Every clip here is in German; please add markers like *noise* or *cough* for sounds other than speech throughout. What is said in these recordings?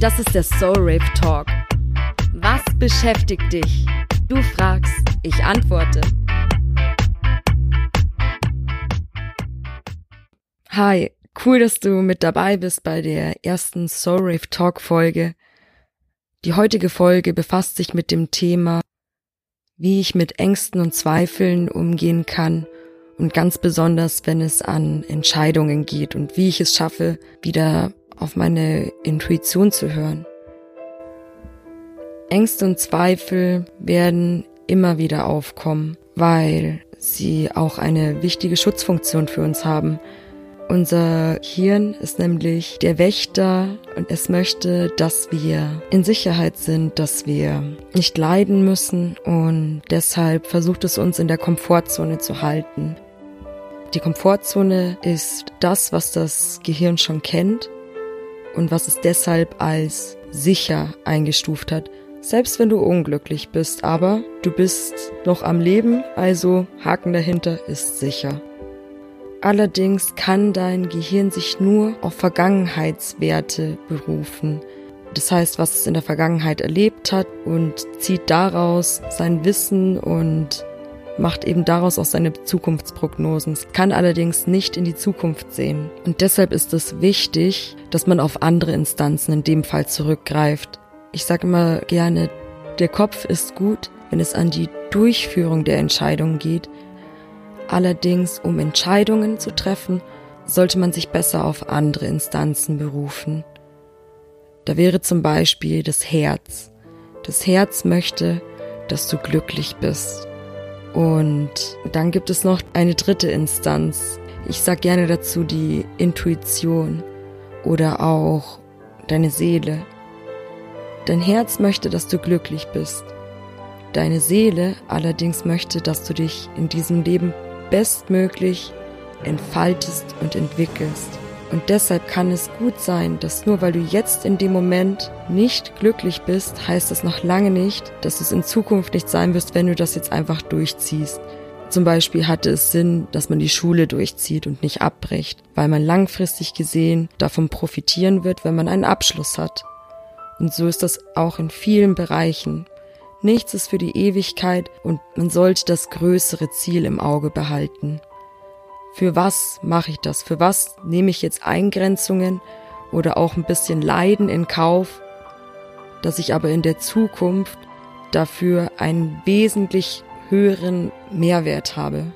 Das ist der Soul Rave Talk. Was beschäftigt dich? Du fragst, ich antworte. Hi, cool, dass du mit dabei bist bei der ersten Soul Rave Talk Folge. Die heutige Folge befasst sich mit dem Thema, wie ich mit Ängsten und Zweifeln umgehen kann und ganz besonders, wenn es an Entscheidungen geht und wie ich es schaffe, wieder auf meine Intuition zu hören. Ängste und Zweifel werden immer wieder aufkommen, weil sie auch eine wichtige Schutzfunktion für uns haben. Unser Hirn ist nämlich der Wächter und es möchte, dass wir in Sicherheit sind, dass wir nicht leiden müssen und deshalb versucht es uns in der Komfortzone zu halten. Die Komfortzone ist das, was das Gehirn schon kennt und was es deshalb als sicher eingestuft hat. Selbst wenn du unglücklich bist, aber du bist noch am Leben, also Haken dahinter ist sicher. Allerdings kann dein Gehirn sich nur auf Vergangenheitswerte berufen. Das heißt, was es in der Vergangenheit erlebt hat und zieht daraus sein Wissen und macht eben daraus auch seine Zukunftsprognosen, kann allerdings nicht in die Zukunft sehen. Und deshalb ist es wichtig, dass man auf andere Instanzen in dem Fall zurückgreift. Ich sage immer gerne, der Kopf ist gut, wenn es an die Durchführung der Entscheidung geht. Allerdings, um Entscheidungen zu treffen, sollte man sich besser auf andere Instanzen berufen. Da wäre zum Beispiel das Herz. Das Herz möchte, dass du glücklich bist. Und dann gibt es noch eine dritte Instanz. Ich sag gerne dazu die Intuition oder auch deine Seele. Dein Herz möchte, dass du glücklich bist. Deine Seele allerdings möchte, dass du dich in diesem Leben bestmöglich entfaltest und entwickelst. Und deshalb kann es gut sein, dass nur weil du jetzt in dem Moment nicht glücklich bist, heißt das noch lange nicht, dass es in Zukunft nicht sein wirst, wenn du das jetzt einfach durchziehst. Zum Beispiel hatte es Sinn, dass man die Schule durchzieht und nicht abbricht, weil man langfristig gesehen davon profitieren wird, wenn man einen Abschluss hat. Und so ist das auch in vielen Bereichen. Nichts ist für die Ewigkeit und man sollte das größere Ziel im Auge behalten. Für was mache ich das? Für was nehme ich jetzt Eingrenzungen oder auch ein bisschen Leiden in Kauf, dass ich aber in der Zukunft dafür einen wesentlich höheren Mehrwert habe?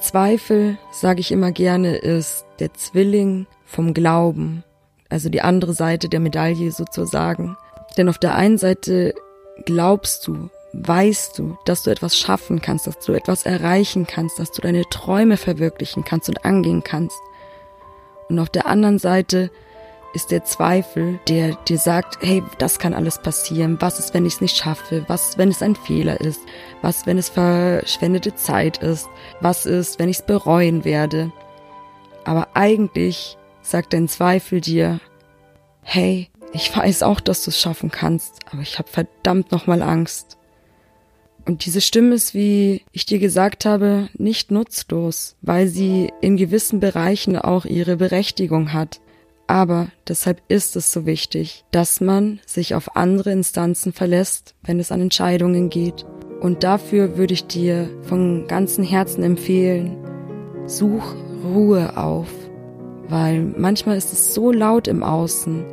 Zweifel, sage ich immer gerne, ist der Zwilling vom Glauben, also die andere Seite der Medaille sozusagen. Denn auf der einen Seite glaubst du, weißt du, dass du etwas schaffen kannst, dass du etwas erreichen kannst, dass du deine Träume verwirklichen kannst und angehen kannst. Und auf der anderen Seite ist der Zweifel, der dir sagt, hey, das kann alles passieren. Was ist, wenn ich es nicht schaffe? Was, wenn es ein Fehler ist? Was, wenn es verschwendete Zeit ist? Was ist, wenn ich es bereuen werde? Aber eigentlich sagt dein Zweifel dir, hey, ich weiß auch, dass du es schaffen kannst, aber ich habe verdammt nochmal Angst. Und diese Stimme ist, wie ich dir gesagt habe, nicht nutzlos, weil sie in gewissen Bereichen auch ihre Berechtigung hat. Aber deshalb ist es so wichtig, dass man sich auf andere Instanzen verlässt, wenn es an Entscheidungen geht. Und dafür würde ich dir von ganzem Herzen empfehlen, such Ruhe auf, weil manchmal ist es so laut im Außen,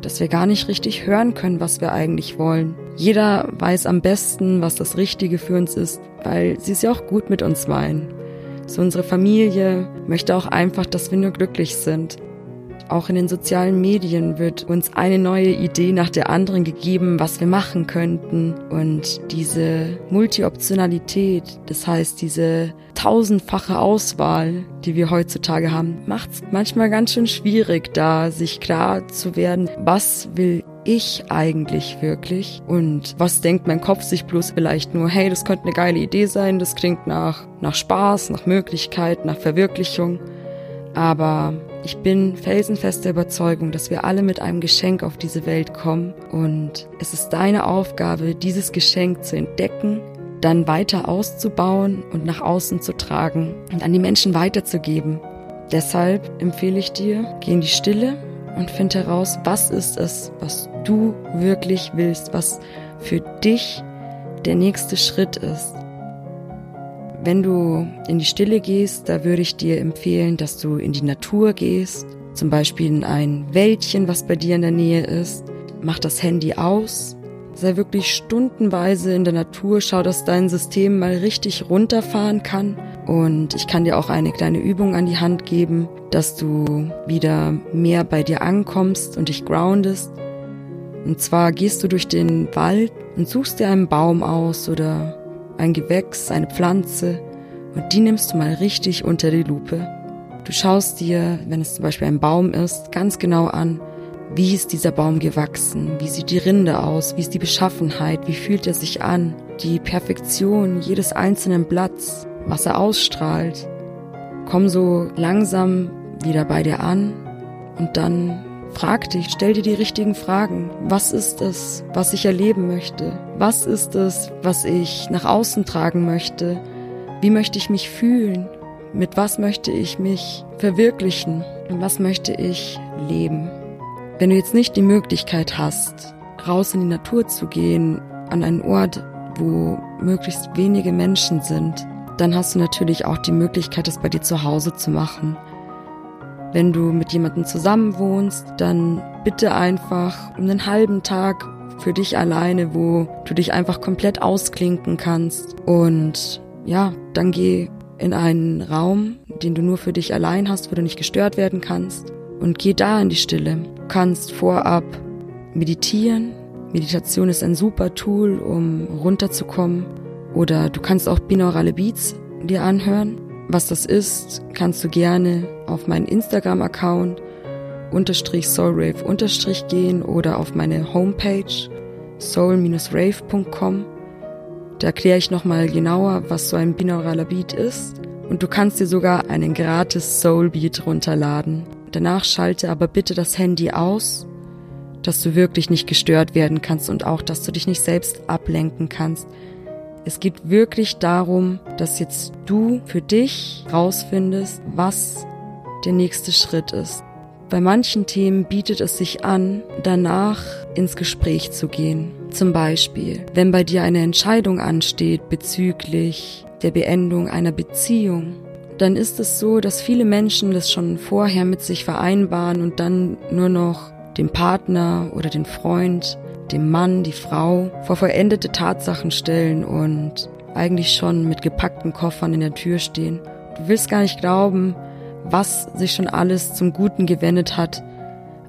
dass wir gar nicht richtig hören können, was wir eigentlich wollen. Jeder weiß am besten, was das Richtige für uns ist, weil sie es ja auch gut mit uns meinen. So unsere Familie möchte auch einfach, dass wir nur glücklich sind. Auch in den sozialen Medien wird uns eine neue Idee nach der anderen gegeben, was wir machen könnten. Und diese Multioptionalität, das heißt diese tausendfache Auswahl, die wir heutzutage haben, macht es manchmal ganz schön schwierig, da sich klar zu werden, was will ich eigentlich wirklich und was denkt mein Kopf sich bloß vielleicht nur, hey, das könnte eine geile Idee sein, das klingt nach, nach Spaß, nach Möglichkeit, nach Verwirklichung. Aber ich bin felsenfester Überzeugung, dass wir alle mit einem Geschenk auf diese Welt kommen und es ist deine Aufgabe, dieses Geschenk zu entdecken, dann weiter auszubauen und nach außen zu tragen und an die Menschen weiterzugeben. Deshalb empfehle ich dir, geh in die Stille und find heraus, was ist es, was du wirklich willst, was für dich der nächste Schritt ist. Wenn du in die Stille gehst, da würde ich dir empfehlen, dass du in die Natur gehst, zum Beispiel in ein Wäldchen, was bei dir in der Nähe ist. Mach das Handy aus, sei wirklich stundenweise in der Natur, schau, dass dein System mal richtig runterfahren kann. Und ich kann dir auch eine kleine Übung an die Hand geben, dass du wieder mehr bei dir ankommst und dich groundest. Und zwar gehst du durch den Wald und suchst dir einen Baum aus oder ein Gewächs, eine Pflanze und die nimmst du mal richtig unter die Lupe. Du schaust dir, wenn es zum Beispiel ein Baum ist, ganz genau an, wie ist dieser Baum gewachsen? Wie sieht die Rinde aus? Wie ist die Beschaffenheit? Wie fühlt er sich an? Die Perfektion jedes einzelnen Blatts, was er ausstrahlt. Komm so langsam wieder bei dir an und dann frag dich, stell dir die richtigen Fragen. Was ist es, was ich erleben möchte? Was ist es, was ich nach außen tragen möchte? Wie möchte ich mich fühlen? Mit was möchte ich mich verwirklichen? Und was möchte ich leben? Wenn du jetzt nicht die Möglichkeit hast, raus in die Natur zu gehen, an einen Ort, wo möglichst wenige Menschen sind, dann hast du natürlich auch die Möglichkeit, es bei dir zu Hause zu machen. Wenn du mit jemandem zusammen wohnst, dann bitte einfach um einen halben Tag für dich alleine, wo du dich einfach komplett ausklinken kannst. Und ja, dann geh in einen Raum, den du nur für dich allein hast, wo du nicht gestört werden kannst und geh da in die Stille. Du kannst vorab meditieren. Meditation ist ein super Tool, um runterzukommen. Oder du kannst auch binaurale Beats dir anhören. Was das ist, kannst du gerne auf meinen Instagram-Account unterstrich soulrave unterstrich gehen oder auf meine Homepage soul-rave.com. Da erkläre ich nochmal genauer, was so ein binauraler Beat ist. Und du kannst dir sogar einen gratis Soul Beat runterladen. Danach schalte aber bitte das Handy aus, dass du wirklich nicht gestört werden kannst und auch, dass du dich nicht selbst ablenken kannst. Es geht wirklich darum, dass jetzt du für dich rausfindest, was der nächste Schritt ist. Bei manchen Themen bietet es sich an, danach ins Gespräch zu gehen. Zum Beispiel, wenn bei dir eine Entscheidung ansteht bezüglich der Beendung einer Beziehung dann ist es so, dass viele Menschen das schon vorher mit sich vereinbaren und dann nur noch dem Partner oder den Freund, dem Mann, die Frau vor vollendete Tatsachen stellen und eigentlich schon mit gepackten Koffern in der Tür stehen. Du willst gar nicht glauben, was sich schon alles zum Guten gewendet hat,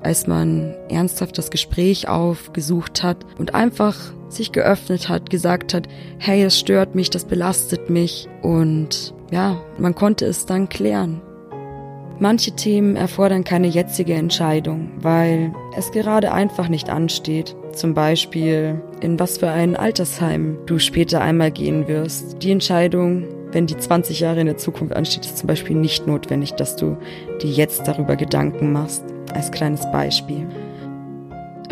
als man ernsthaft das Gespräch aufgesucht hat und einfach sich geöffnet hat, gesagt hat, hey, es stört mich, das belastet mich und ja, man konnte es dann klären. Manche Themen erfordern keine jetzige Entscheidung, weil es gerade einfach nicht ansteht. Zum Beispiel, in was für ein Altersheim du später einmal gehen wirst. Die Entscheidung, wenn die 20 Jahre in der Zukunft ansteht, ist zum Beispiel nicht notwendig, dass du dir jetzt darüber Gedanken machst. Als kleines Beispiel.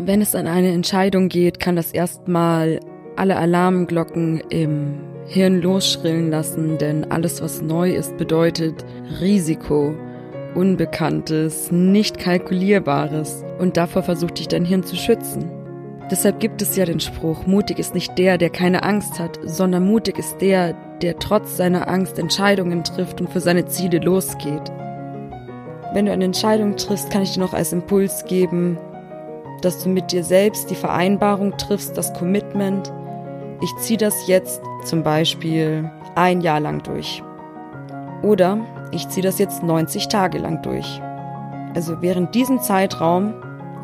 Wenn es an eine Entscheidung geht, kann das erstmal alle Alarmglocken im Hirn losschrillen lassen, denn alles, was neu ist, bedeutet Risiko, Unbekanntes, nicht kalkulierbares und davor versucht dich dein Hirn zu schützen. Deshalb gibt es ja den Spruch, mutig ist nicht der, der keine Angst hat, sondern mutig ist der, der trotz seiner Angst Entscheidungen trifft und für seine Ziele losgeht. Wenn du eine Entscheidung triffst, kann ich dir noch als Impuls geben, dass du mit dir selbst die Vereinbarung triffst, das Commitment, ich ziehe das jetzt zum Beispiel ein Jahr lang durch. Oder ich ziehe das jetzt 90 Tage lang durch. Also während diesem Zeitraum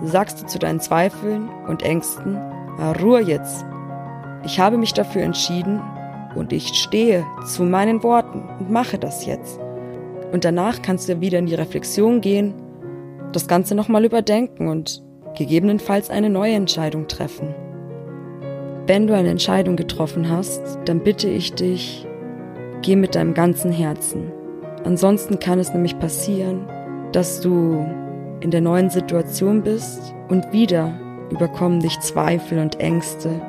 sagst du zu deinen Zweifeln und Ängsten, Ruhe jetzt. Ich habe mich dafür entschieden und ich stehe zu meinen Worten und mache das jetzt. Und danach kannst du wieder in die Reflexion gehen, das Ganze nochmal überdenken und gegebenenfalls eine neue Entscheidung treffen. Wenn du eine Entscheidung getroffen hast, dann bitte ich dich, geh mit deinem ganzen Herzen. Ansonsten kann es nämlich passieren, dass du in der neuen Situation bist und wieder überkommen dich Zweifel und Ängste.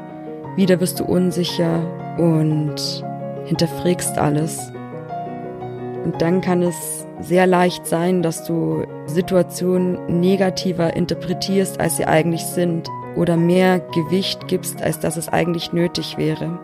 Wieder wirst du unsicher und hinterfragst alles. Und dann kann es sehr leicht sein, dass du Situationen negativer interpretierst, als sie eigentlich sind oder mehr Gewicht gibst, als dass es eigentlich nötig wäre.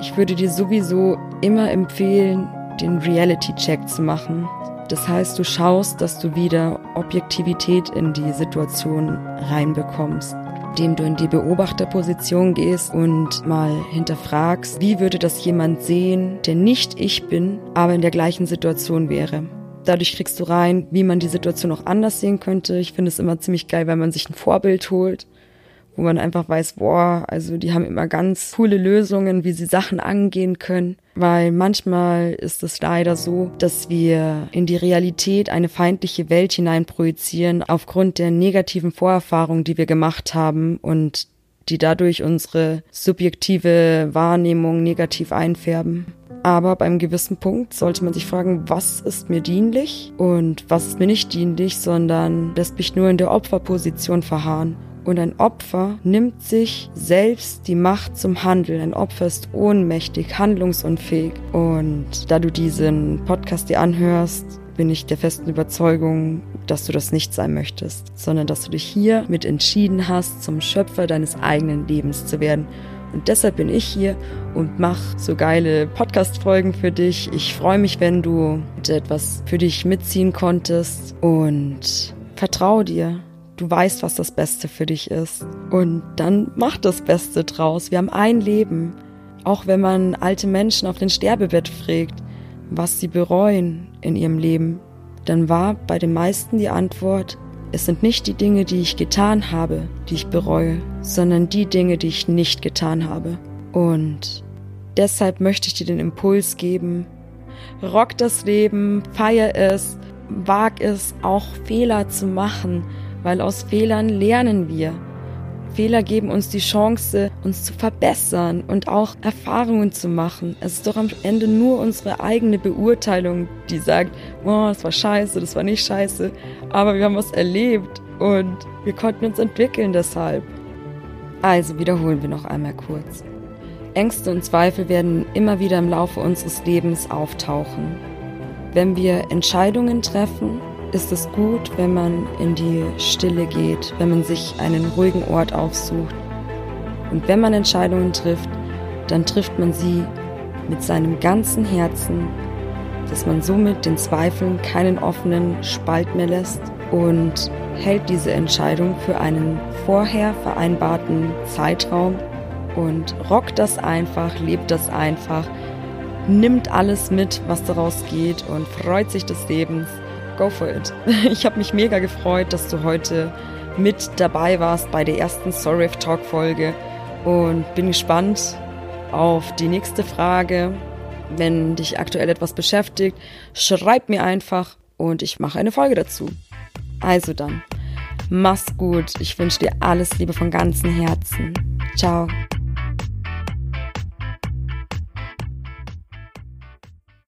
Ich würde dir sowieso immer empfehlen, den Reality-Check zu machen. Das heißt, du schaust, dass du wieder Objektivität in die Situation reinbekommst, indem du in die Beobachterposition gehst und mal hinterfragst, wie würde das jemand sehen, der nicht ich bin, aber in der gleichen Situation wäre. Dadurch kriegst du rein, wie man die Situation auch anders sehen könnte. Ich finde es immer ziemlich geil, wenn man sich ein Vorbild holt wo man einfach weiß, boah, also die haben immer ganz coole Lösungen, wie sie Sachen angehen können. Weil manchmal ist es leider so, dass wir in die Realität eine feindliche Welt hineinprojizieren aufgrund der negativen Vorerfahrungen, die wir gemacht haben und die dadurch unsere subjektive Wahrnehmung negativ einfärben. Aber beim gewissen Punkt sollte man sich fragen, was ist mir dienlich und was ist mir nicht dienlich, sondern lässt mich nur in der Opferposition verharren. Und ein Opfer nimmt sich selbst die Macht zum Handeln. Ein Opfer ist ohnmächtig, handlungsunfähig. Und da du diesen Podcast dir anhörst, bin ich der festen Überzeugung, dass du das nicht sein möchtest, sondern dass du dich hier mit entschieden hast, zum Schöpfer deines eigenen Lebens zu werden. Und deshalb bin ich hier und mache so geile Podcast-Folgen für dich. Ich freue mich, wenn du etwas für dich mitziehen konntest und vertraue dir. Du weißt, was das Beste für dich ist. Und dann mach das Beste draus. Wir haben ein Leben. Auch wenn man alte Menschen auf den Sterbebett fragt, was sie bereuen in ihrem Leben, dann war bei den meisten die Antwort, es sind nicht die Dinge, die ich getan habe, die ich bereue, sondern die Dinge, die ich nicht getan habe. Und deshalb möchte ich dir den Impuls geben, rock das Leben, feier es, wag es, auch Fehler zu machen, weil aus Fehlern lernen wir. Fehler geben uns die Chance, uns zu verbessern und auch Erfahrungen zu machen. Es ist doch am Ende nur unsere eigene Beurteilung, die sagt, oh, das war scheiße, das war nicht scheiße, aber wir haben was erlebt und wir konnten uns entwickeln deshalb. Also wiederholen wir noch einmal kurz. Ängste und Zweifel werden immer wieder im Laufe unseres Lebens auftauchen. Wenn wir Entscheidungen treffen, ist es gut, wenn man in die Stille geht, wenn man sich einen ruhigen Ort aufsucht. Und wenn man Entscheidungen trifft, dann trifft man sie mit seinem ganzen Herzen, dass man somit den Zweifeln keinen offenen Spalt mehr lässt und hält diese Entscheidung für einen vorher vereinbarten Zeitraum und rockt das einfach, lebt das einfach, nimmt alles mit, was daraus geht und freut sich des Lebens go for it. *laughs* Ich habe mich mega gefreut, dass du heute mit dabei warst bei der ersten Sorry Talk Folge und bin gespannt auf die nächste Frage. Wenn dich aktuell etwas beschäftigt, schreib mir einfach und ich mache eine Folge dazu. Also dann, mach's gut. Ich wünsche dir alles Liebe von ganzem Herzen. Ciao.